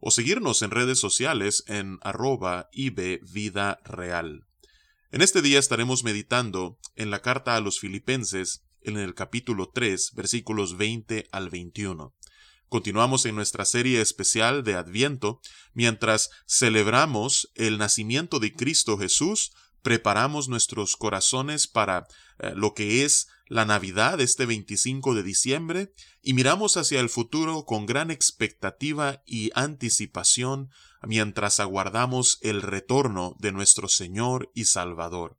o seguirnos en redes sociales en arroba Vida Real. En este día estaremos meditando en la carta a los filipenses en el capítulo 3 versículos 20 al 21. Continuamos en nuestra serie especial de Adviento mientras celebramos el nacimiento de Cristo Jesús preparamos nuestros corazones para eh, lo que es la Navidad este 25 de diciembre y miramos hacia el futuro con gran expectativa y anticipación mientras aguardamos el retorno de nuestro Señor y Salvador.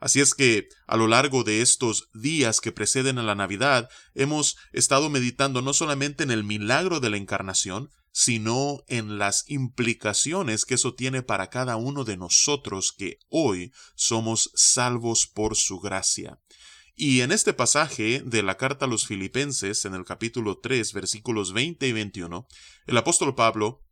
Así es que a lo largo de estos días que preceden a la Navidad hemos estado meditando no solamente en el milagro de la encarnación, sino en las implicaciones que eso tiene para cada uno de nosotros que hoy somos salvos por su gracia. Y en este pasaje de la carta a los filipenses, en el capítulo 3, versículos 20 y 21, el apóstol Pablo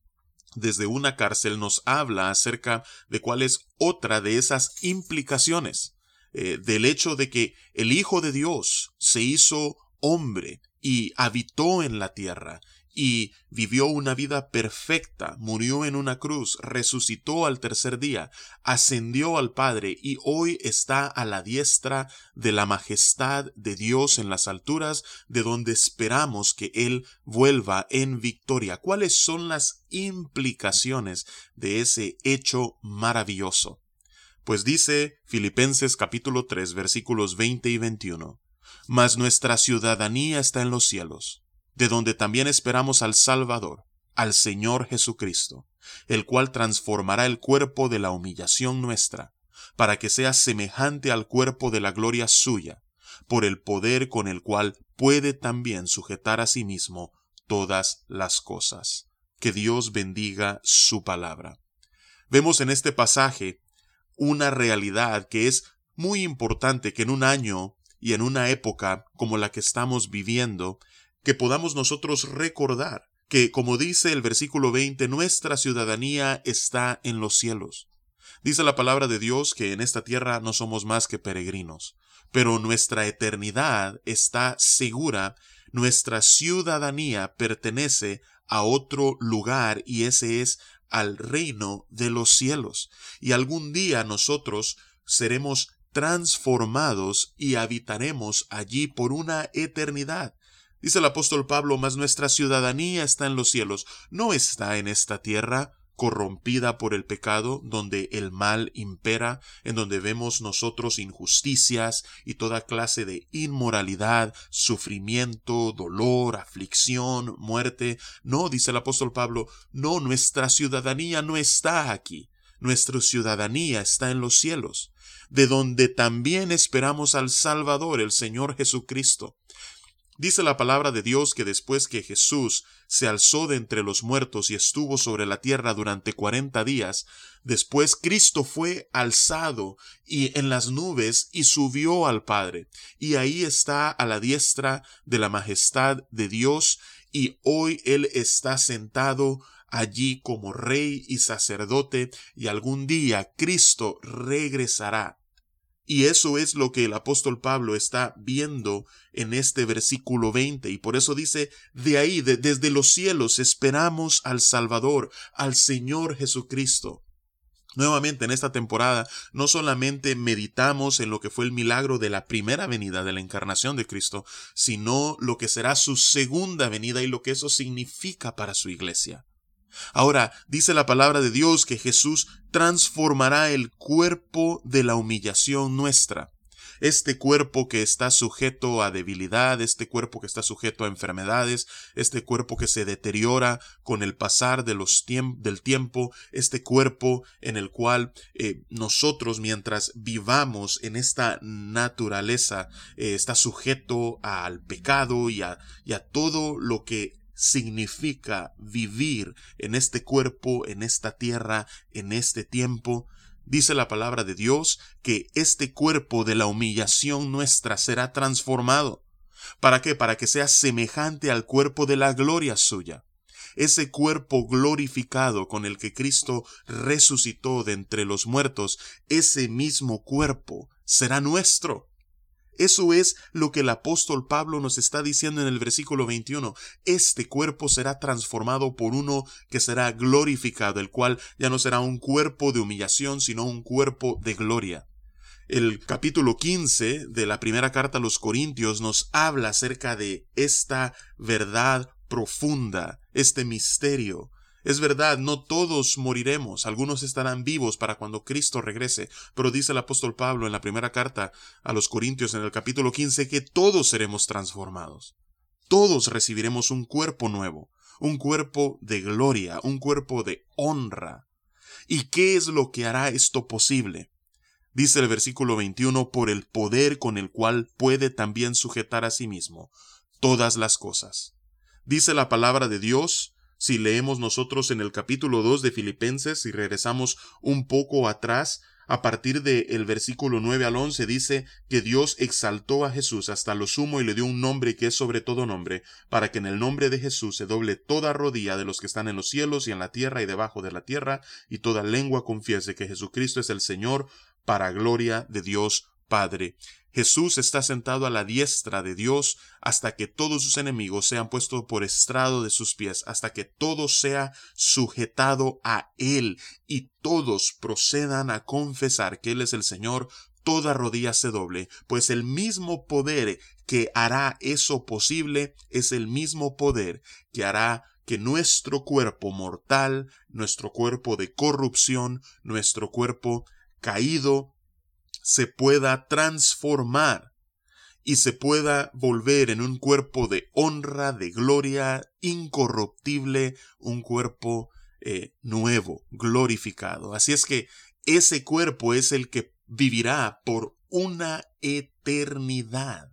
desde una cárcel nos habla acerca de cuál es otra de esas implicaciones eh, del hecho de que el Hijo de Dios se hizo hombre y habitó en la tierra y vivió una vida perfecta, murió en una cruz, resucitó al tercer día, ascendió al Padre y hoy está a la diestra de la majestad de Dios en las alturas, de donde esperamos que Él vuelva en victoria. ¿Cuáles son las implicaciones de ese hecho maravilloso? Pues dice Filipenses capítulo 3 versículos 20 y 21, Mas nuestra ciudadanía está en los cielos de donde también esperamos al Salvador, al Señor Jesucristo, el cual transformará el cuerpo de la humillación nuestra, para que sea semejante al cuerpo de la gloria suya, por el poder con el cual puede también sujetar a sí mismo todas las cosas. Que Dios bendiga su palabra. Vemos en este pasaje una realidad que es muy importante que en un año y en una época como la que estamos viviendo, que podamos nosotros recordar que, como dice el versículo 20, nuestra ciudadanía está en los cielos. Dice la palabra de Dios que en esta tierra no somos más que peregrinos, pero nuestra eternidad está segura, nuestra ciudadanía pertenece a otro lugar y ese es al reino de los cielos. Y algún día nosotros seremos transformados y habitaremos allí por una eternidad. Dice el apóstol Pablo, mas nuestra ciudadanía está en los cielos, no está en esta tierra corrompida por el pecado, donde el mal impera, en donde vemos nosotros injusticias y toda clase de inmoralidad, sufrimiento, dolor, aflicción, muerte. No, dice el apóstol Pablo, no, nuestra ciudadanía no está aquí. Nuestra ciudadanía está en los cielos, de donde también esperamos al Salvador, el Señor Jesucristo, Dice la palabra de Dios que después que Jesús se alzó de entre los muertos y estuvo sobre la tierra durante cuarenta días, después Cristo fue alzado y en las nubes y subió al Padre, y ahí está a la diestra de la majestad de Dios, y hoy Él está sentado allí como rey y sacerdote, y algún día Cristo regresará y eso es lo que el apóstol Pablo está viendo en este versículo 20. Y por eso dice, de ahí, desde los cielos, esperamos al Salvador, al Señor Jesucristo. Nuevamente en esta temporada no solamente meditamos en lo que fue el milagro de la primera venida de la encarnación de Cristo, sino lo que será su segunda venida y lo que eso significa para su iglesia. Ahora, dice la palabra de Dios que Jesús transformará el cuerpo de la humillación nuestra. Este cuerpo que está sujeto a debilidad, este cuerpo que está sujeto a enfermedades, este cuerpo que se deteriora con el pasar de los del tiempo, este cuerpo en el cual eh, nosotros mientras vivamos en esta naturaleza eh, está sujeto al pecado y a todo lo que significa vivir en este cuerpo, en esta tierra, en este tiempo, dice la palabra de Dios que este cuerpo de la humillación nuestra será transformado. ¿Para qué? Para que sea semejante al cuerpo de la gloria suya. Ese cuerpo glorificado con el que Cristo resucitó de entre los muertos, ese mismo cuerpo será nuestro. Eso es lo que el apóstol Pablo nos está diciendo en el versículo 21. Este cuerpo será transformado por uno que será glorificado, el cual ya no será un cuerpo de humillación, sino un cuerpo de gloria. El capítulo 15 de la primera carta a los Corintios nos habla acerca de esta verdad profunda, este misterio, es verdad, no todos moriremos, algunos estarán vivos para cuando Cristo regrese, pero dice el apóstol Pablo en la primera carta a los Corintios en el capítulo 15 que todos seremos transformados. Todos recibiremos un cuerpo nuevo, un cuerpo de gloria, un cuerpo de honra. ¿Y qué es lo que hará esto posible? Dice el versículo 21, por el poder con el cual puede también sujetar a sí mismo todas las cosas. Dice la palabra de Dios si leemos nosotros en el capítulo 2 de Filipenses y regresamos un poco atrás, a partir del versículo 9 al 11 dice que Dios exaltó a Jesús hasta lo sumo y le dio un nombre que es sobre todo nombre, para que en el nombre de Jesús se doble toda rodilla de los que están en los cielos y en la tierra y debajo de la tierra, y toda lengua confiese que Jesucristo es el Señor, para gloria de Dios Padre. Jesús está sentado a la diestra de Dios hasta que todos sus enemigos sean puestos por estrado de sus pies, hasta que todo sea sujetado a Él y todos procedan a confesar que Él es el Señor, toda rodilla se doble, pues el mismo poder que hará eso posible es el mismo poder que hará que nuestro cuerpo mortal, nuestro cuerpo de corrupción, nuestro cuerpo caído, se pueda transformar y se pueda volver en un cuerpo de honra, de gloria, incorruptible, un cuerpo eh, nuevo, glorificado. Así es que ese cuerpo es el que vivirá por una eternidad.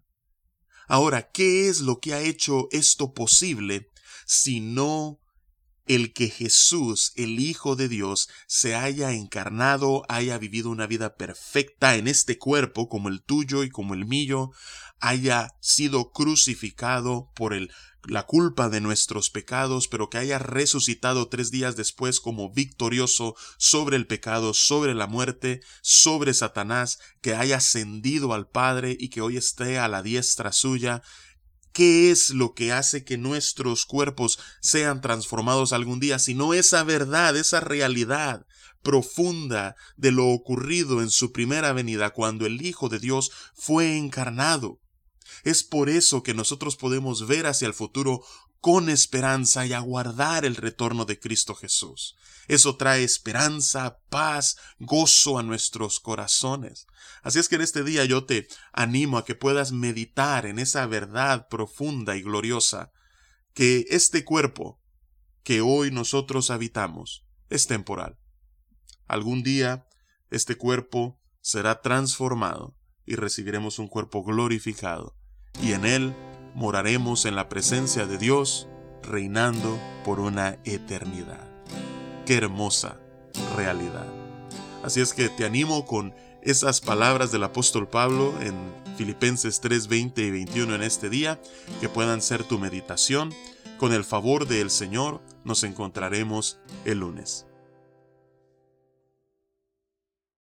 Ahora, ¿qué es lo que ha hecho esto posible si no el que Jesús, el Hijo de Dios, se haya encarnado, haya vivido una vida perfecta en este cuerpo como el tuyo y como el mío, haya sido crucificado por el la culpa de nuestros pecados, pero que haya resucitado tres días después como victorioso sobre el pecado, sobre la muerte, sobre Satanás, que haya ascendido al Padre y que hoy esté a la diestra suya, ¿Qué es lo que hace que nuestros cuerpos sean transformados algún día, sino esa verdad, esa realidad profunda de lo ocurrido en su primera venida cuando el Hijo de Dios fue encarnado? Es por eso que nosotros podemos ver hacia el futuro con esperanza y aguardar el retorno de Cristo Jesús. Eso trae esperanza, paz, gozo a nuestros corazones. Así es que en este día yo te animo a que puedas meditar en esa verdad profunda y gloriosa, que este cuerpo que hoy nosotros habitamos es temporal. Algún día este cuerpo será transformado y recibiremos un cuerpo glorificado, y en él moraremos en la presencia de Dios, reinando por una eternidad. Qué hermosa realidad. Así es que te animo con esas palabras del apóstol Pablo en Filipenses 3, 20 y 21 en este día, que puedan ser tu meditación. Con el favor del Señor nos encontraremos el lunes.